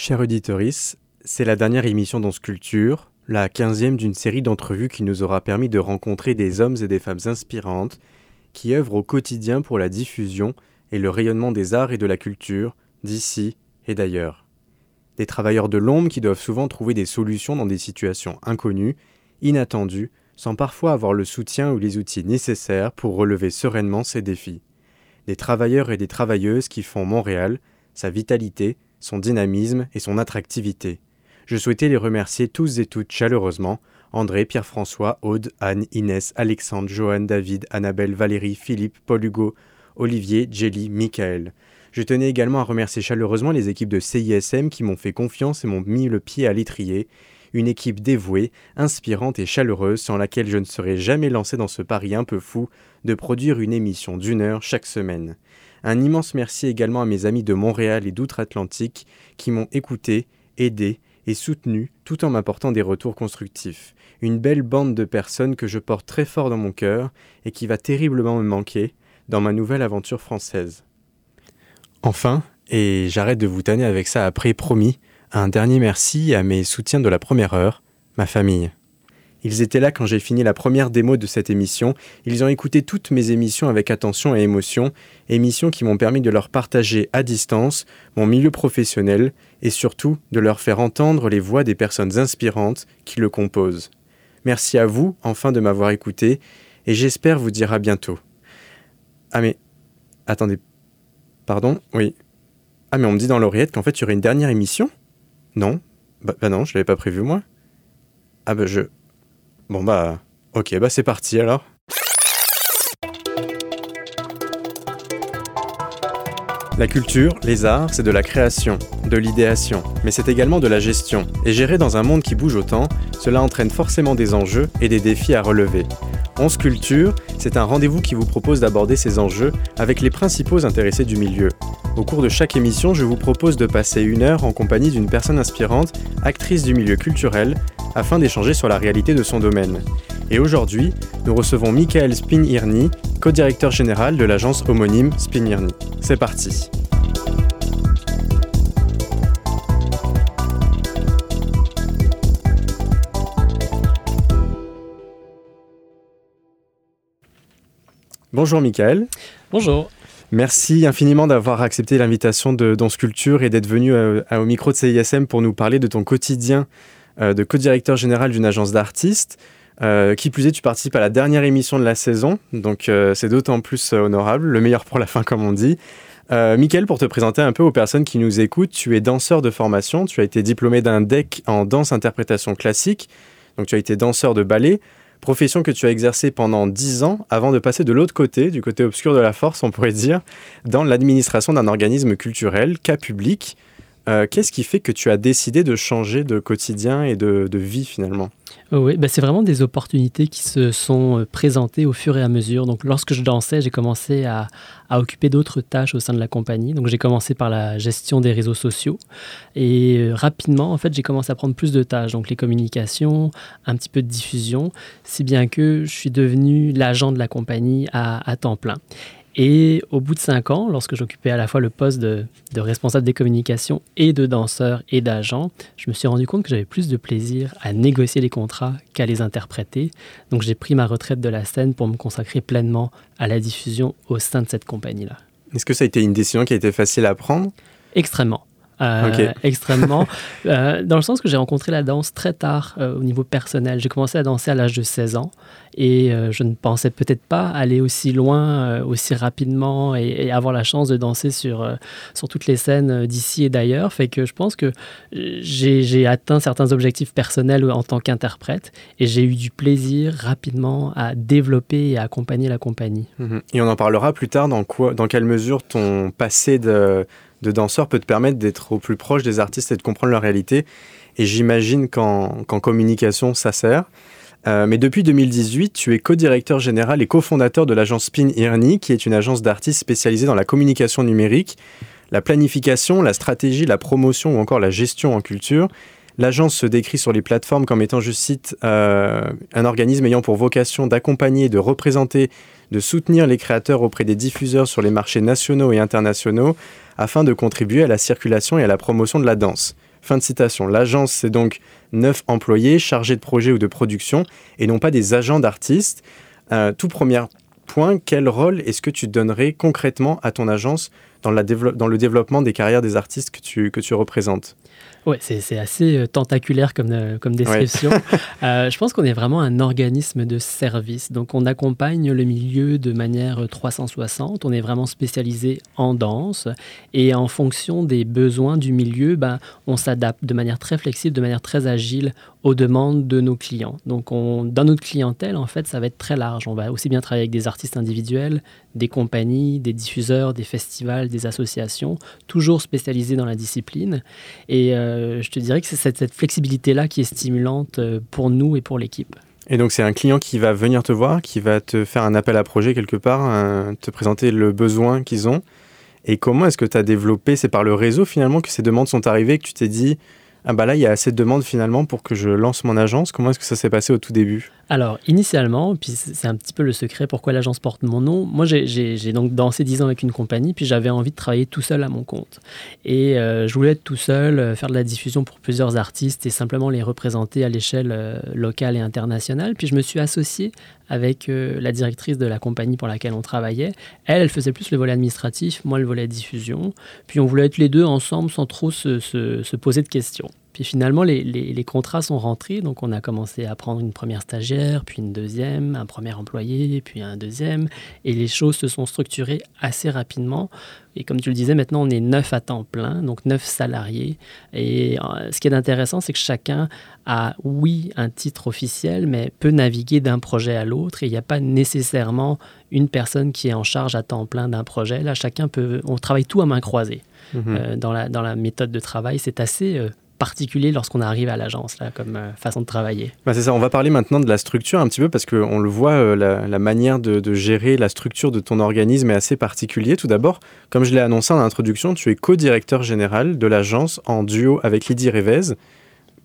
Chère auditorice, c'est la dernière émission dans Sculpture, la quinzième d'une série d'entrevues qui nous aura permis de rencontrer des hommes et des femmes inspirantes qui œuvrent au quotidien pour la diffusion et le rayonnement des arts et de la culture d'ici et d'ailleurs. Des travailleurs de l'ombre qui doivent souvent trouver des solutions dans des situations inconnues, inattendues, sans parfois avoir le soutien ou les outils nécessaires pour relever sereinement ces défis. Des travailleurs et des travailleuses qui font Montréal, sa vitalité, son dynamisme et son attractivité. Je souhaitais les remercier tous et toutes chaleureusement, André, Pierre-François, Aude, Anne, Inès, Alexandre, Joanne, David, Annabelle, Valérie, Philippe, Paul Hugo, Olivier, Jelly, Michael. Je tenais également à remercier chaleureusement les équipes de CISM qui m'ont fait confiance et m'ont mis le pied à l'étrier, une équipe dévouée, inspirante et chaleureuse sans laquelle je ne serais jamais lancé dans ce pari un peu fou de produire une émission d'une heure chaque semaine. Un immense merci également à mes amis de Montréal et d'outre-Atlantique qui m'ont écouté, aidé et soutenu tout en m'apportant des retours constructifs. Une belle bande de personnes que je porte très fort dans mon cœur et qui va terriblement me manquer dans ma nouvelle aventure française. Enfin, et j'arrête de vous tanner avec ça après promis, un dernier merci à mes soutiens de la première heure, ma famille. Ils étaient là quand j'ai fini la première démo de cette émission, ils ont écouté toutes mes émissions avec attention et émotion, émissions qui m'ont permis de leur partager à distance mon milieu professionnel et surtout de leur faire entendre les voix des personnes inspirantes qui le composent. Merci à vous enfin de m'avoir écouté et j'espère vous dire à bientôt. Ah mais... Attendez. Pardon Oui. Ah mais on me dit dans l'oreillette qu'en fait il y aurait une dernière émission? Non? Bah, bah, non, je l'avais pas prévu moi. Ah bah je... Bon bah... Ok, bah c'est parti alors. La culture, les arts, c'est de la création, de l'idéation, mais c'est également de la gestion. Et gérer dans un monde qui bouge autant, cela entraîne forcément des enjeux et des défis à relever. 11 Culture, c'est un rendez-vous qui vous propose d'aborder ces enjeux avec les principaux intéressés du milieu. Au cours de chaque émission, je vous propose de passer une heure en compagnie d'une personne inspirante, actrice du milieu culturel, afin d'échanger sur la réalité de son domaine. Et aujourd'hui, nous recevons Michael Spinirny, co-directeur général de l'agence homonyme Spinirny. C'est parti. Bonjour Michael. Bonjour. Merci infiniment d'avoir accepté l'invitation de Dans Sculpture et d'être venu euh, au micro de CISM pour nous parler de ton quotidien de co-directeur général d'une agence d'artistes. Euh, qui plus est, tu participes à la dernière émission de la saison, donc c'est d'autant plus honorable, le meilleur pour la fin comme on dit. Michael, pour te présenter un peu aux personnes qui nous écoutent, tu es danseur de formation, tu as été diplômé d'un DEC en danse-interprétation classique, donc tu as été danseur de ballet, profession que tu as exercée pendant 10 ans avant de passer de l'autre côté, du côté obscur de la force, on pourrait dire, dans l'administration d'un organisme culturel, cas public. Euh, qu'est-ce qui fait que tu as décidé de changer de quotidien et de, vie finalement? Oh Oui, bah c'est vraiment des opportunités qui se sont euh, présentées au fur et à mesure. Donc lorsque je dansais, j'ai commencé à, occuper d'autres tâches au sein de la compagnie. Donc j'ai commencé par la gestion des réseaux sociaux et euh, rapidement, en fait, j'ai commencé à prendre plus de tâches. Donc les communications, un petit peu de diffusion, si bien que je suis devenu l'agent de la compagnie à temps plein. Et au bout de cinq ans, lorsque j'occupais à la fois le poste de, responsable des communications et de danseur et d'agent, je me suis rendu compte que j'avais plus de plaisir à négocier les contrats qu'à les interpréter. Donc j'ai pris ma retraite de la scène pour me consacrer pleinement à la diffusion au sein de cette compagnie-là. Est-ce que ça a été une décision qui a été facile à prendre? Extrêmement. Euh, extrêmement, euh, dans le sens que j'ai rencontré la danse très tard euh, au niveau personnel. J'ai commencé à danser à l'âge de 16 ans et je ne pensais peut-être pas aller aussi loin, aussi rapidement et, avoir la chance de danser sur, sur toutes les scènes d'ici et d'ailleurs. Fait que je pense que j'ai atteint certains objectifs personnels en tant qu'interprète et j'ai eu du plaisir rapidement à développer et à accompagner la compagnie. Mhm. Et on en parlera plus tard dans, quoi, dans quelle mesure ton passé de de danseur peut te permettre d'être au plus proche des artistes et de comprendre leur réalité. Et j'imagine qu'en communication, ça sert. Euh, mais depuis 2018, tu es co-directeur général et cofondateur de l'agence Spin Irni, qui est une agence d'artistes spécialisée dans la communication numérique, la planification, la stratégie, la promotion ou encore la gestion en culture. L'agence se décrit sur les plateformes comme étant, je cite, euh, un organisme ayant pour vocation d'accompagner, de représenter, de soutenir les créateurs auprès des diffuseurs sur les marchés nationaux et internationaux, afin de contribuer à la circulation et à la promotion de la danse. Fin de citation. L'agence, c'est donc neuf employés chargés de projet ou de production et non pas des agents d'artistes. Euh, tout premier point, quel rôle est-ce que tu donnerais concrètement à ton agence dans, la dans le développement des carrières des artistes que tu, que tu représentes oui, c'est assez euh, tentaculaire comme, euh, comme description. Euh, je pense qu'on est vraiment un organisme de service. Donc, on accompagne le milieu de manière 360. On est vraiment spécialisé en danse. Et en fonction des besoins du milieu, ben, on s'adapte de manière très flexible, de manière très agile aux demandes de nos clients. Donc, on, dans notre clientèle, en fait, ça va être très large. On va aussi bien travailler avec des artistes individuels, des compagnies, des diffuseurs, des festivals, des associations, toujours spécialisés dans la discipline. Et euh, je te dirais que c'est cette, flexibilité-là qui est stimulante euh, pour nous et pour l'équipe. Et donc c'est un client qui va venir te voir, qui va te faire un appel à projet quelque part, te présenter le besoin qu'ils ont. Et comment est-ce que tu as développé? C'est par le réseau finalement que ces demandes sont arrivées, que tu t'es dit, ah bah là, il y a assez de demandes finalement pour que je lance mon agence. Comment est-ce que ça s'est passé au tout début? Alors, initialement, puis c'est un petit peu le secret pourquoi l'agence porte mon nom. Moi, j'ai donc dansé 10 ans avec une compagnie, puis j'avais envie de travailler tout seul à mon compte. Et euh, je voulais être tout seul, euh, faire de la diffusion pour plusieurs artistes et simplement les représenter à l'échelle euh, locale et internationale. Puis je me suis associé avec la directrice de la compagnie pour laquelle on travaillait. Elle, elle faisait plus le volet administratif, moi le volet diffusion. Puis on voulait être les deux ensemble sans trop se, se poser de questions. Puis finalement, les, les, contrats sont rentrés, donc on a commencé à prendre une première stagiaire, puis une deuxième, un premier employé, puis un deuxième, et les choses se sont structurées assez rapidement. Et comme tu le disais, maintenant on est neuf à temps plein, donc neuf salariés. Et euh, ce qui est intéressant, c'est que chacun a, oui, un titre officiel, mais peut naviguer d'un projet à l'autre, et il n'y a pas nécessairement une personne qui est en charge à temps plein d'un projet. Là, chacun peut, on travaille tout à main croisée. Mm-hmm. Euh, dans, la, dans la méthode de travail, c'est assez euh, particulier lorsqu'on arrive à l'agence, là, comme euh, façon de travailler. Bah c'est ça, on va parler maintenant de la structure un petit peu, parce qu'on le voit, euh, la, manière de, gérer la structure de ton organisme est assez particulier. Tout d'abord, comme je l'ai annoncé en introduction, tu es co-directeur général de l'agence en duo avec Lydie Révez.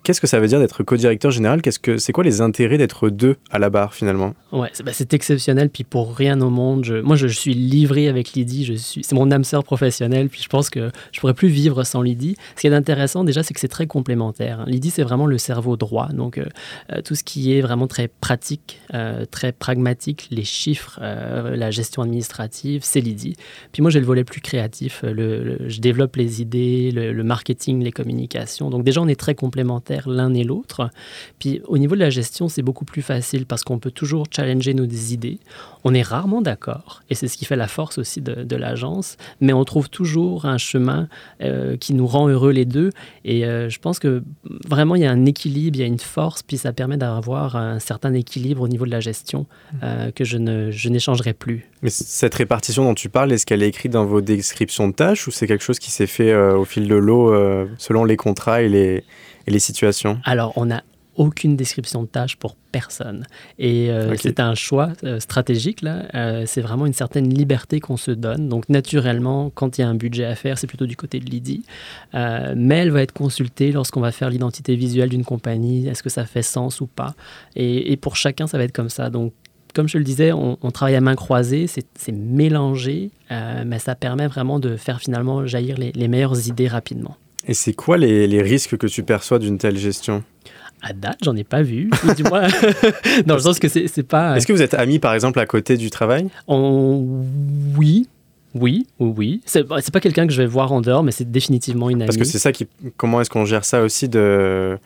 Qu'est-ce que ça veut dire d'être co-directeur général? Qu'est-ce que c'est quoi les intérêts d'être deux à la barre finalement? Ouais, c'est, bah, exceptionnel. Puis pour rien au monde, moi je, suis livré avec Lydie. C'est mon âme sœur professionnelle. Puis je pense que je pourrais plus vivre sans Lydie. Ce qui est intéressant déjà, c'est que c'est très complémentaire. Hein. Lydie, c'est vraiment le cerveau droit. Donc euh, euh, tout ce qui est vraiment très pratique, euh, très pragmatique, les chiffres, la gestion administrative, c'est Lydie. Puis moi j'ai le volet plus créatif. Je développe les idées, le, le marketing, les communications. Donc déjà on est très complémentaires l'un et l'autre. Puis au niveau de la gestion, c'est beaucoup plus facile parce qu'on peut toujours challenger nos idées. On est rarement d'accord et c'est ce qui fait la force aussi de, l'agence, mais on trouve toujours un chemin euh, qui nous rend heureux les deux. Et euh, je pense que vraiment il y a un équilibre, il y a une force, puis ça permet d'avoir un certain équilibre au niveau de la gestion euh, que je, ne, je n'échangerai plus. Mais cette répartition dont tu parles, est-ce qu'elle est écrite dans vos descriptions de tâches ou c'est quelque chose qui s'est fait au fil de l'eau selon les contrats et les, et les situations Alors, on n'a aucune description de tâche pour personne. Et euh, c'est un choix euh, stratégique, là. Euh, c'est vraiment une certaine liberté qu'on se donne. Donc, naturellement, quand il y a un budget à faire, c'est plutôt du côté de Lydie. mais elle va être consultée lorsqu'on va faire l'identité visuelle d'une compagnie. Est-ce que ça fait sens ou pas? Et, pour chacun, ça va être comme ça. Donc, comme je le disais, on, travaille à main croisée, c'est mélangé, mais ça permet vraiment de faire finalement jaillir les meilleures idées rapidement. Et c'est quoi les, risques que tu perçois d'une telle gestion? À date, j'en ai pas vu. Du moins, dans le sens que c'est pas. Est-ce que vous êtes amis, par exemple, à côté du travail? On... Oui, oui, oui, oui. C'est pas quelqu'un que je vais voir en dehors, mais c'est définitivement une amie. Parce que c'est ça qui. Comment est-ce qu'on gère ça aussi de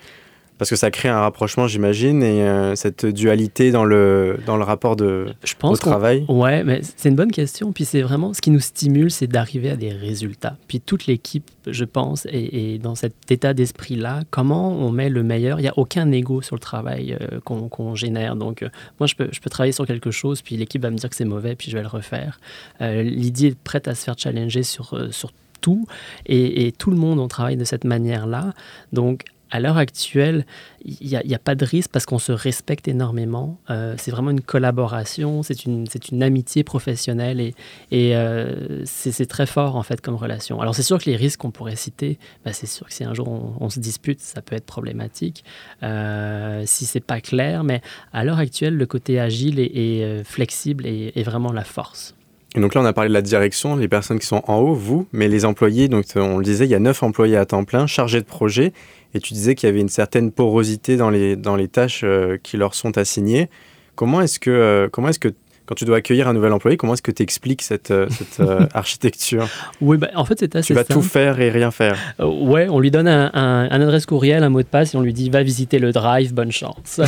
parce que ça crée un rapprochement, j'imagine, et euh, cette dualité dans le, dans le rapport de, je pense au travail. Ouais, mais c'est une bonne question. Puis c'est vraiment ce qui nous stimule, c'est d'arriver à des résultats. Puis toute l'équipe, je pense, est, dans cet état d'esprit-là. Comment on met le meilleur? Il n'y a aucun ego sur le travail euh, qu'on génère. Donc, euh, moi, je peux, je peux travailler sur quelque chose, puis l'équipe va me dire que c'est mauvais, puis je vais le refaire. L'idée est prête à se faire challenger sur, sur tout. Et, et, tout le monde, on travaille de cette manière-là. Donc, à l'heure actuelle, il n'y a, pas de risque parce qu'on se respecte énormément. Euh, c'est vraiment une collaboration, c'est une, amitié professionnelle et, euh, c'est très fort en fait comme relation. Alors c'est sûr que les risques qu'on pourrait citer, bah, c'est sûr que si un jour on, se dispute, ça peut être problématique euh, si c'est pas clair, mais à l'heure actuelle, le côté agile et, flexible est, vraiment la force. Et donc là, on a parlé de la direction, les personnes qui sont en haut, vous, mais les employés, donc on le disait, il y a neuf employés à temps plein chargés de projet, et tu disais qu'il y avait une certaine porosité dans les, dans les tâches euh, qui leur sont assignées. Comment est-ce que, euh, comment est-ce que quand tu dois accueillir un nouvel employé, comment est-ce que tu expliques cette, euh, cette euh, architecture Oui, bah, en fait, c'est assez Tu vas tout faire et rien faire. Euh, ouais, on lui donne un, un, adresse courriel, un mot de passe et on lui dit va visiter le drive, bonne chance.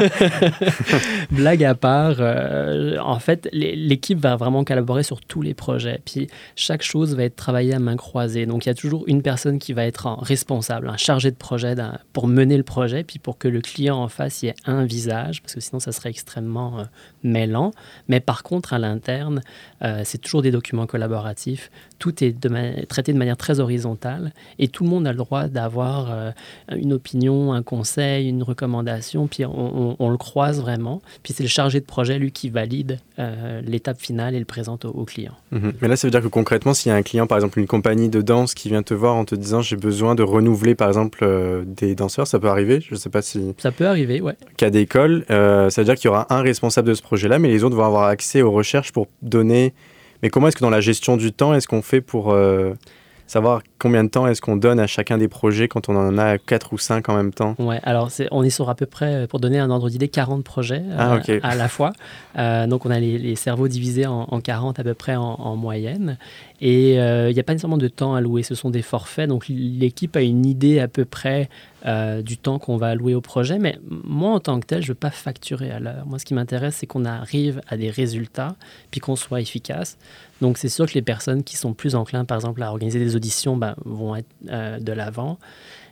Blague à part, euh, en fait, l'équipe va vraiment collaborer sur tous les projets. Puis chaque chose va être travaillée à main croisée. Donc il y a toujours une personne qui va être en responsable, un chargé de projet pour mener le projet, puis pour que le client en face y ait un visage, parce que sinon ça serait extrêmement mêlant. Mais par contre, à l'interne, euh, c'est toujours des documents collaboratifs. Tout est traité de manière très horizontale et tout le monde a le droit d'avoir euh, une opinion, un conseil, une recommandation. Puis on, le croise vraiment. Puis c'est le chargé de projet, lui, qui valide euh, l'étape finale et le présente au, client. Mhm. Mais là, ça veut dire que concrètement, s'il y a un client, par exemple une compagnie de danse qui vient te voir en te disant j'ai besoin de renouveler, par exemple, des danseurs, ça peut arriver? Je ne sais pas si. Ça peut arriver, ouais. Cas d'école, ça veut dire qu'il y aura un responsable de ce projet-là, mais les autres vont avoir accès aux recherches pour donner. Mais comment est-ce que dans la gestion du temps, est-ce qu'on fait pour euh, savoir combien de temps est-ce qu'on donne à chacun des projets quand on en a 4 ou 5 en même temps? Ouais, alors on est sur à peu près, pour donner un ordre d'idée, 40 projets ah, euh, à la fois. Euh, donc on a les, cerveaux divisés en, 40 à peu près en, moyenne. Et il n'y a pas nécessairement de temps à louer, ce sont des forfaits. Donc l'équipe a une idée à peu près euh, du temps qu'on va allouer au projet. Mais moi, en tant que tel, je ne veux pas facturer à l'heure. Moi, ce qui m'intéresse, c'est qu'on arrive à des résultats, puis qu'on soit efficace. Donc, c'est sûr que les personnes qui sont plus enclins, par exemple, à organiser des auditions, ben, vont être euh, de l'avant.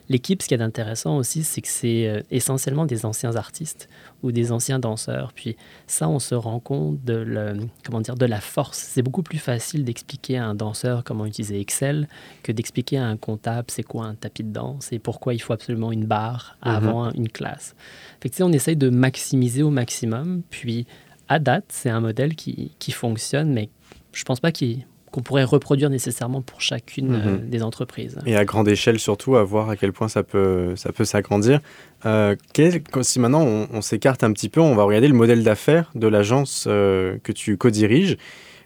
L'équipe, ce qui est intéressant aussi, c'est que c'est euh, essentiellement des anciens artistes ou des anciens danseurs. Puis ça, on se rend compte de, le, comment dire, de la force. C'est beaucoup plus facile d'expliquer à un danseur comment utiliser Excel que d'expliquer à un comptable c'est quoi un tapis de danse et pourquoi il faut absolument une barre mhm. avant une classe. Fait que, on essaye de maximiser au maximum. Puis à date, c'est un modèle qui, qui fonctionne, mais je pense pas qu'il qu'on pourrait reproduire nécessairement pour chacune euh, mhm. des entreprises. Et à grande échelle surtout, à voir à quel point ça peut, ça peut s'agrandir. Euh, si maintenant on, s'écarte un petit peu, on va regarder le modèle d'affaires de l'agence euh, que tu co-diriges.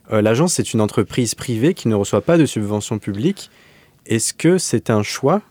l'agence, c'est une entreprise privée qui ne reçoit pas de subventions publiques. Est-ce que c'est un choix?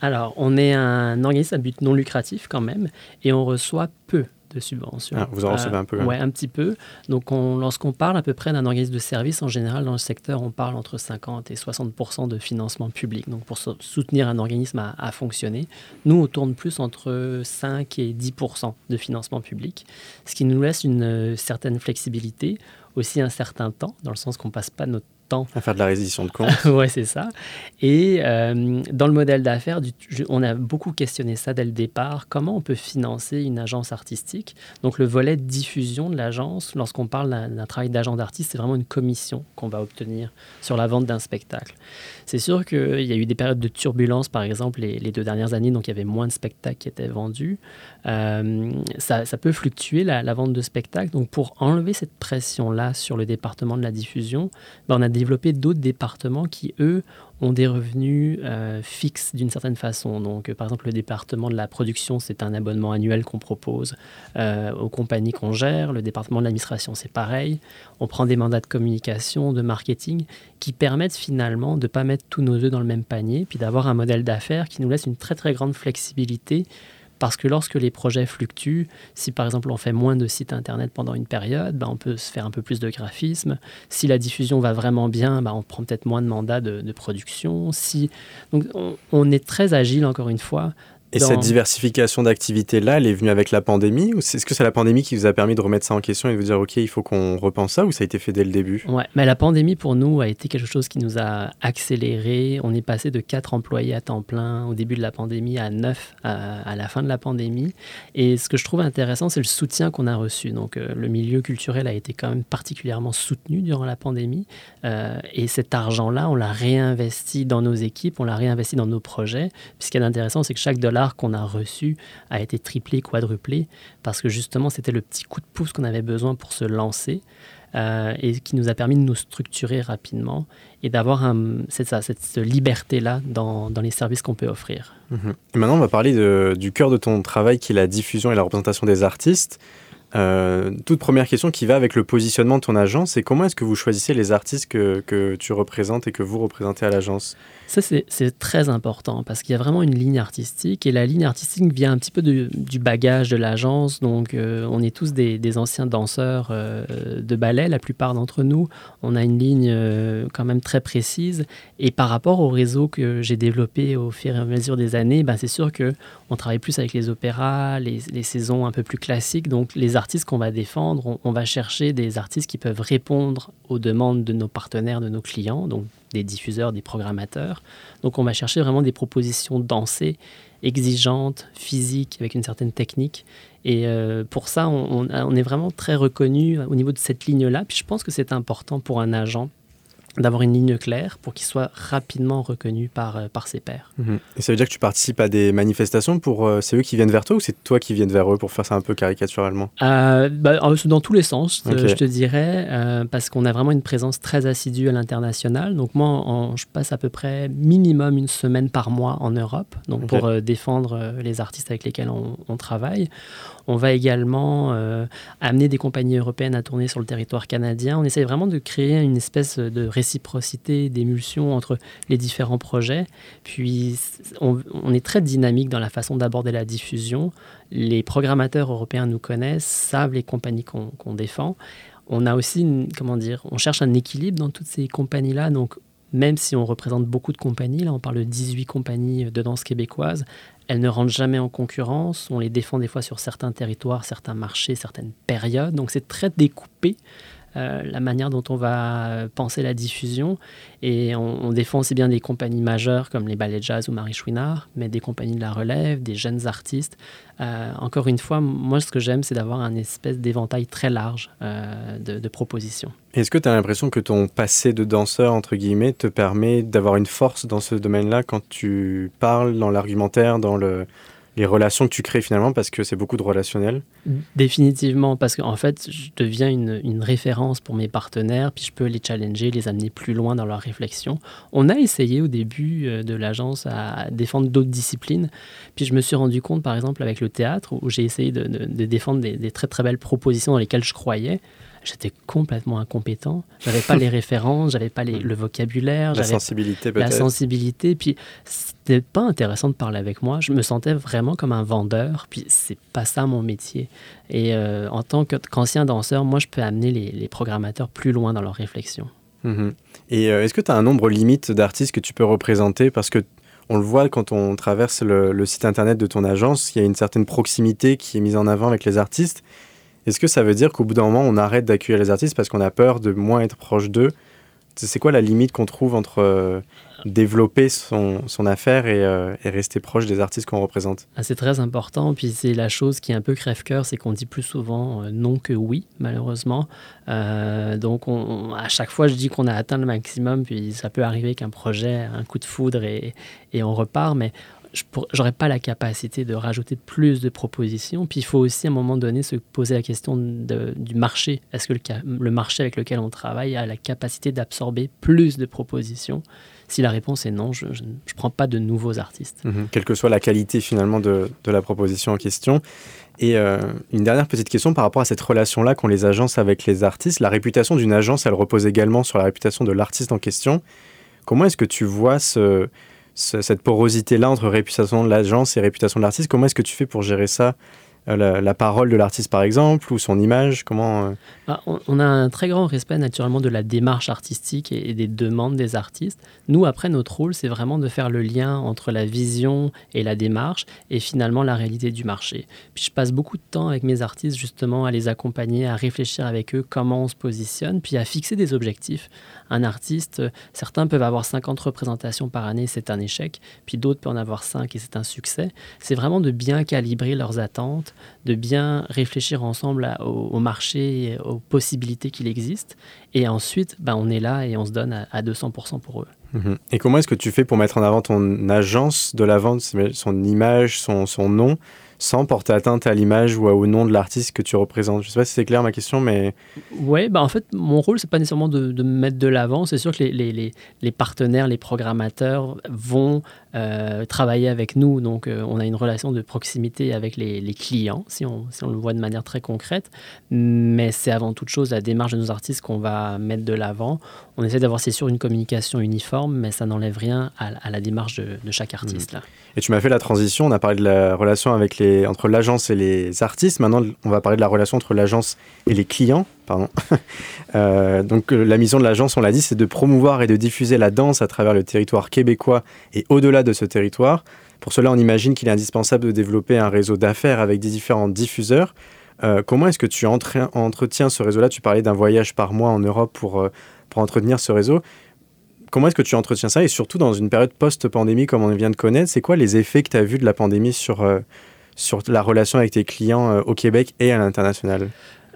Alors, on est un organisme à but non lucratif quand même, et on reçoit peu de subventions. Ah, vous en recevez un peu Oui, un petit peu. Donc, lorsqu'on parle à peu près d'un organisme de service, en général, dans le secteur, on parle entre 50 et 60% de financement public. Donc, pour soutenir un organisme à, fonctionner, nous, on tourne plus entre 5 et 10% de financement public, ce qui nous laisse une euh, certaine flexibilité, aussi un certain temps, dans le sens qu'on ne passe pas notre temps. À faire de la résilition de compte. oui, c'est ça. Et euh, dans le modèle d'affaires, on a beaucoup questionné ça dès le départ. Comment on peut financer une agence artistique? Donc, le volet diffusion de l'agence, lorsqu'on parle d'un travail d'agent d'artiste, c'est vraiment une commission qu'on va obtenir sur la vente d'un spectacle. C'est sûr qu'il y a eu des périodes de turbulence, par exemple, les, deux dernières années, donc il y avait moins de spectacles qui étaient vendus. Euh, ça, peut fluctuer, la, vente de spectacles. Donc, pour enlever cette pression-là sur le département de la diffusion, ben, on a développer d'autres départements qui, eux, ont des revenus euh, fixes d'une certaine façon. Donc, euh, par exemple, le département de la production, c'est un abonnement annuel qu'on propose euh, aux compagnies qu'on gère. Le département de l'administration, c'est pareil. On prend des mandats de communication, de marketing, qui permettent finalement de ne pas mettre tous nos œufs dans le même panier, puis d'avoir un modèle d'affaires qui nous laisse une très, très grande flexibilité parce que lorsque les projets fluctuent, si par exemple on fait moins de sites internet pendant une période, ben on peut se faire un peu plus de graphisme. Si la diffusion va vraiment bien, ben on prend peut-être moins de mandats de, production. Si... Donc on, est très agile, encore une fois, et cette diversification d'activités-là, elle est venue avec la pandémie Ou est-ce que c'est la pandémie qui vous a permis de remettre ça en question et de vous dire, OK, il faut qu'on repense ça ou ça a été fait dès le début? Ouais, mais la pandémie pour nous a été quelque chose qui nous a accéléré. On est passé de 4 employés à temps plein au début de la pandémie à 9 à, la fin de la pandémie. Et ce que je trouve intéressant, c'est le soutien qu'on a reçu. Donc euh, le milieu culturel a été quand même particulièrement soutenu durant la pandémie. Euh, et cet argent-là, on l'a réinvesti dans nos équipes, on l'a réinvesti dans nos projets. Puis ce qui est intéressant, c'est que chaque dollar qu'on a reçu a été triplé, quadruplé, parce que justement, c'était le petit coup de pouce qu'on avait besoin pour se lancer. Euh, et qui nous a permis de nous structurer rapidement et d'avoir cette, liberté-là dans, les services qu'on peut offrir. Mhm. Maintenant, on va parler du cœur de ton travail qui est la diffusion et la représentation des artistes. Euh, toute première question qui va avec le positionnement de ton agence, c'est comment est-ce que vous choisissez les artistes que, que tu représentes et que vous représentez à l'agence? Ça, c'est très important parce qu'il y a vraiment une ligne artistique et la ligne artistique vient un petit peu du bagage de l'agence. Donc, euh, on est tous des, anciens danseurs euh, de ballet, la plupart d'entre nous. On a une ligne quand même très précise et par rapport au réseau que j'ai développé au fur et à mesure des années, ben, c'est sûr qu'on travaille plus avec les opéras, les, les saisons un peu plus classiques. Donc, les artistes qu'on va défendre, on, va chercher des artistes qui peuvent répondre aux demandes de nos partenaires, de nos clients, donc des diffuseurs, des programmateurs. Donc on va chercher vraiment des propositions dansées, exigeantes, physiques, avec une certaine technique. Et euh, pour ça, on, est vraiment très reconnu au niveau de cette ligne-là. Puis je pense que c'est important pour un agent d'avoir une ligne claire pour qu'il soit rapidement reconnu par, euh, par ses pairs. Mhm. Et ça veut dire que tu participes à des manifestations pour... Euh, c'est eux qui viennent vers toi ou c'est toi qui viens vers eux pour faire ça un peu caricaturalement? Euh, bah, Dans tous les sens, je te dirais, parce qu'on a vraiment une présence très assidue à l'international. Donc moi, je passe à peu près minimum une semaine par mois en Europe, donc pour défendre les artistes avec lesquels on, on travaille. On va également amener des compagnies européennes à tourner sur le territoire canadien. On essaie vraiment de créer une espèce de réciprocité, d'émulsion entre les différents projets. Puis on, est très dynamique dans la façon d'aborder la diffusion. Les programmateurs européens nous connaissent, savent les compagnies qu'on défend. On a aussi, comment dire, on cherche un équilibre dans toutes ces compagnies-là. Donc, même si on représente beaucoup de compagnies, là on parle de 18 compagnies de danse québécoises, elles ne rentrent jamais en concurrence. On les défend des fois sur certains territoires, certains marchés, certaines périodes. Donc c'est très découpé. Euh, la manière dont on va penser la diffusion. Et on, défend aussi bien des compagnies majeures comme les ballets jazz ou Marie Chouinard, mais des compagnies de la relève, des jeunes artistes. Euh, encore une fois, moi, ce que j'aime, c'est d'avoir un espèce d'éventail très large euh, de, de, propositions. Est-ce que tu as l'impression que ton passé de danseur, entre guillemets, te permet d'avoir une force dans ce domaine-là quand tu parles dans l'argumentaire, dans le, les relations que tu crées finalement parce que c'est beaucoup de relationnel Définitivement, parce qu'en fait, je deviens une, une, référence pour mes partenaires, puis je peux les challenger, les amener plus loin dans leur réflexion. On a essayé au début euh, de l'agence à défendre d'autres disciplines, puis je me suis rendu compte, par exemple, avec le théâtre, où j'ai essayé de, défendre des, des, très très belles propositions dans lesquelles je croyais j'étais complètement incompétent. J'avais pas les références, j'avais pas les, le vocabulaire, la sensibilité peut-être. La sensibilité, puis c'était pas intéressant de parler avec moi. Je me sentais vraiment comme un vendeur, puis c'est pas ça mon métier. Et euh, en tant qu'ancien danseur, moi, je peux amener les, programmateurs plus loin dans leur réflexion. Mhm. Et euh, est-ce que tu as un nombre limite d'artistes que tu peux représenter? Parce que on le voit quand on traverse le, le, site internet de ton agence, il y a une certaine proximité qui est mise en avant avec les artistes. Est-ce que ça veut dire qu'au bout d'un moment, on arrête d'accueillir les artistes parce qu'on a peur de moins être proche d'eux? C'est quoi la limite qu'on trouve entre euh, développer son, affaire euh, et, rester proche des artistes qu'on représente? Ah, C'est très important. Puis c'est la chose qui est un peu crève-cœur, c'est qu'on dit plus souvent euh, non que oui, malheureusement. donc à chaque fois, je dis qu'on a atteint le maximum, puis ça peut arriver qu'un projet, un coup de foudre et, et on repart. Mais je n'aurais pas la capacité de rajouter plus de propositions. Puis il faut aussi à un moment donné se poser la question du marché. Est-ce que le, marché avec lequel on travaille a la capacité d'absorber plus de propositions? Si la réponse est non, je ne prends pas de nouveaux artistes. Mhm. quelle que soit la qualité finalement de, la proposition en question. Et euh, une dernière petite question par rapport à cette relation-là qu'ont les agences avec les artistes. La réputation d'une agence, elle repose également sur la réputation de l'artiste en question. Comment est-ce que tu vois ce cette porosité-là entre réputation de l'agence et réputation de l'artiste. Comment est-ce que tu fais pour gérer ça euh, la, parole de l'artiste, par exemple, ou son image Comment euh? ah, on, a un très grand respect, naturellement, de la démarche artistique et, des demandes des artistes. Nous, après, notre rôle, c'est vraiment de faire le lien entre la vision et la démarche, et finalement la réalité du marché. Puis je passe beaucoup de temps avec mes artistes, justement, à les accompagner, à réfléchir avec eux comment on se positionne, puis à fixer des objectifs. Un artiste, certains peuvent avoir 50 représentations par année, c'est un échec, puis d'autres peuvent en avoir 5 et c'est un succès. C'est vraiment de bien calibrer leurs attentes de bien réfléchir ensemble au, marché, aux possibilités qu'il existe. Et ensuite, ben, on est là et on se donne à, 200% pour eux. Mhm. Et comment est-ce que tu fais pour mettre en avant ton agence de la vente, son image, son nom? Sans porter atteinte à l'image ou au nom de l'artiste que tu représentes. Je ne sais pas si c'est clair ma question, mais... Oui, bah en fait, mon rôle, c'est pas nécessairement de, me mettre de l'avant. C'est sûr que les, les, les, partenaires, les programmateurs vont travailler avec nous. Donc, on a une relation de proximité avec les, clients, si on, si on, le voit de manière très concrète. Mais c'est avant toute chose la démarche de nos artistes qu'on va mettre de l'avant. On essaie d'avoir, c'est sûr, une communication uniforme, mais ça n'enlève rien à, la démarche de, chaque artiste. Là. Et tu m'as fait la transition, on a parlé de la relation entre l'agence et les artistes. Maintenant, on va parler de la relation entre l'agence et les clients. Euh, donc, euh, la mission de l'agence, on l'a dit, c'est de promouvoir et de diffuser la danse à travers le territoire québécois et au-delà de ce territoire. Pour cela, on imagine qu'il est indispensable de développer un réseau d'affaires avec des différents diffuseurs. Euh, comment est-ce que tu entretiens ce réseau-là? Tu parlais d'un voyage par mois en Europe pour entretenir ce réseau comment est-ce que tu entretiens ça Et surtout dans une période post-pandémie comme on vient de connaître, c'est quoi les effets que tu as vus de la pandémie sur, euh, sur la relation avec tes clients euh, au Québec et à l'international?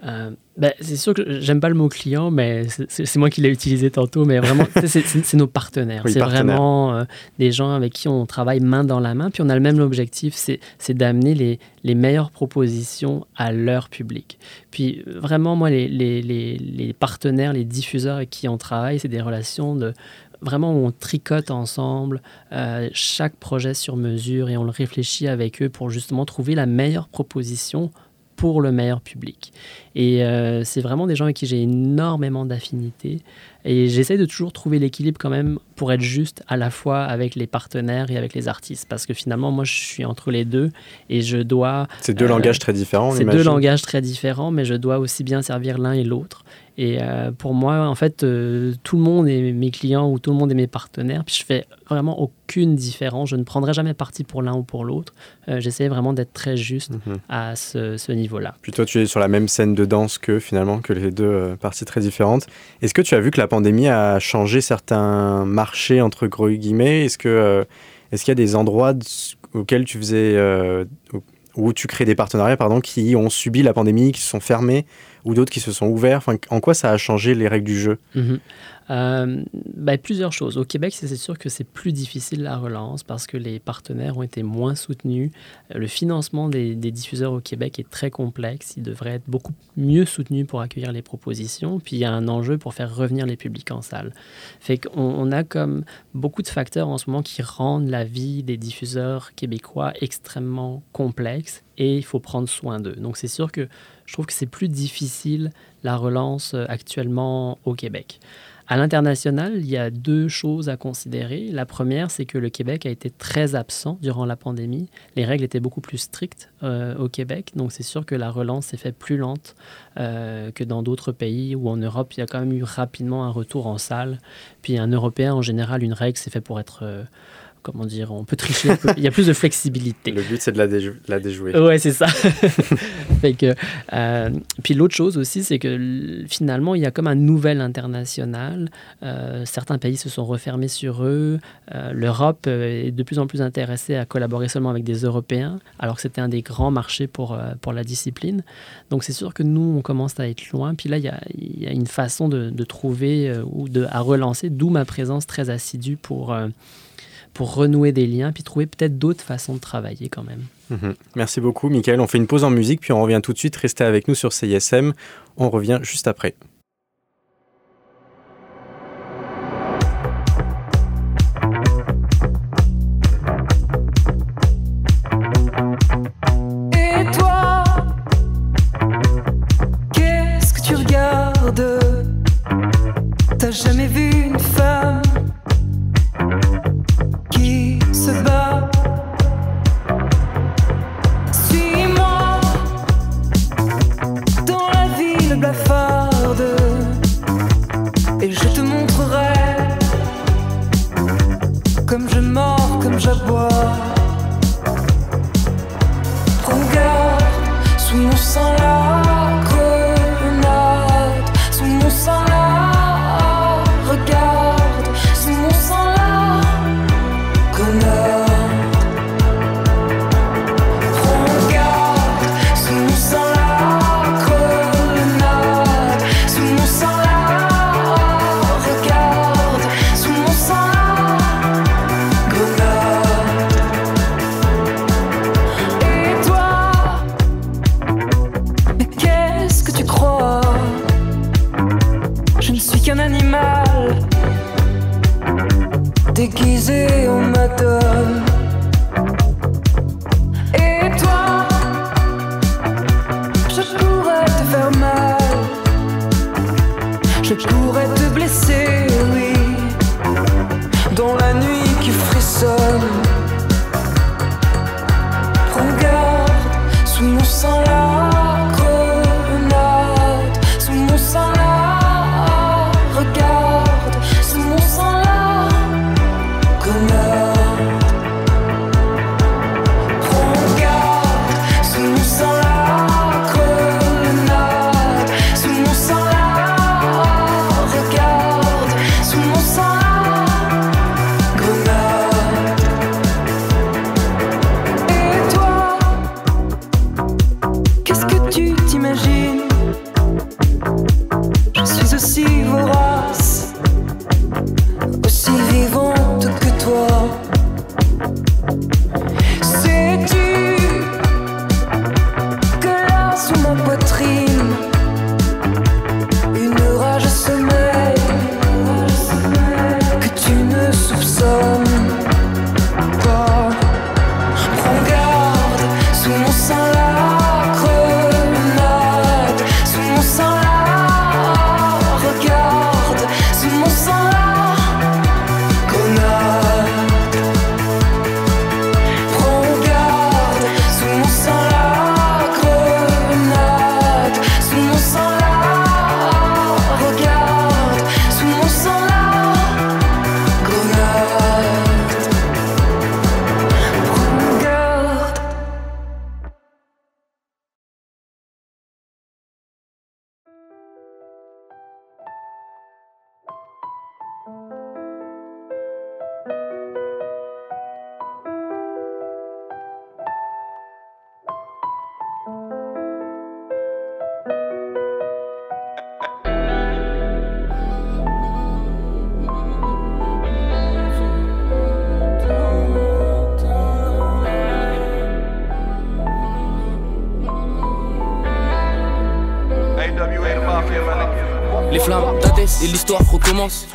Euh, ben, c'est sûr que j'aime pas le mot client, mais c'est moi qui l'ai utilisé tantôt. Mais vraiment, c'est nos partenaires. c'est vraiment euh, des gens avec qui on travaille main dans la main. Puis on a le même objectif, c'est d'amener les, les, meilleures propositions à leur public. Puis vraiment, moi, les, les, les partenaires, les diffuseurs avec qui on travaille, c'est des relations de vraiment où on tricote ensemble euh, chaque projet sur mesure et on le réfléchit avec eux pour justement trouver la meilleure proposition pour le meilleur public. Et euh, c'est vraiment des gens avec qui j'ai énormément d'affinités. Et j'essaie de toujours trouver l'équilibre quand même pour être juste à la fois avec les partenaires et avec les artistes. Parce que finalement, moi, je suis entre les deux et je dois... C'est deux langages très différents, C'est deux langages très différents, mais je dois aussi bien servir l'un et l'autre. Et euh, pour moi, en fait, euh, tout le monde est mes clients ou tout le monde est mes partenaires. Puis je fais vraiment aucune différence. Je ne prendrai jamais parti pour l'un ou pour l'autre. Euh, j'essaie vraiment d'être très juste mhm. à ce, niveau-là. Puis toi, tu es sur la même scène de danse que finalement, que les deux parties très différentes. Est-ce que tu as vu que la pandémie a changé certains marchés, entre gros guillemets? Est-ce que est-ce qu'il y a des endroits auxquels tu faisais où tu crées des partenariats pardon, qui ont subi la pandémie, qui se sont fermés, ou d'autres qui se sont ouverts En quoi ça a changé les règles du jeu? Mhm. Euh, ben, Plusieurs choses. Au Québec, c'est sûr que c'est plus difficile la relance parce que les partenaires ont été moins soutenus. Euh, le financement des, diffuseurs au Québec est très complexe. Il devrait être beaucoup mieux soutenu pour accueillir les propositions. Puis il y a un enjeu pour faire revenir les publics en salle. Fait on a comme beaucoup de facteurs en ce moment qui rendent la vie des diffuseurs québécois extrêmement complexe et il faut prendre soin d'eux. Donc c'est sûr que je trouve que c'est plus difficile la relance euh, actuellement au Québec. À l'international, il y a deux choses à considérer. La première, c'est que le Québec a été très absent durant la pandémie. Les règles étaient beaucoup plus strictes euh, au Québec, donc c'est sûr que la relance s'est faite plus lente euh, que dans d'autres pays ou en Europe, il y a quand même eu rapidement un retour en salle. Puis un Européen, en général, une règle, c'est fait pour être comment dire, on peut tricher, il y a plus de flexibilité. Le but, c'est de la, la déjouer. Ouais, c'est ça. fait que, euh, puis l'autre chose aussi, c'est que finalement, il y a comme un nouvel international. Euh, certains pays se sont refermés sur eux. Euh, L'Europe est de plus en plus intéressée à collaborer seulement avec des Européens, alors que c'était un des grands marchés pour, pour la discipline. Donc c'est sûr que nous, on commence à être loin. Puis là, il y a, il y a une façon de, de trouver ou de, à relancer, d'où ma présence très assidue pour pour renouer des liens, puis trouver peut-être d'autres façons de travailler quand même. Mhm. Merci beaucoup, Michael. On fait une pause en musique, puis on revient tout de suite. Restez avec nous sur CISM. On revient juste après. Et toi, qu'est-ce que tu regardes? T'as jamais vu Les flammes d'Adès et l'histoire recommence.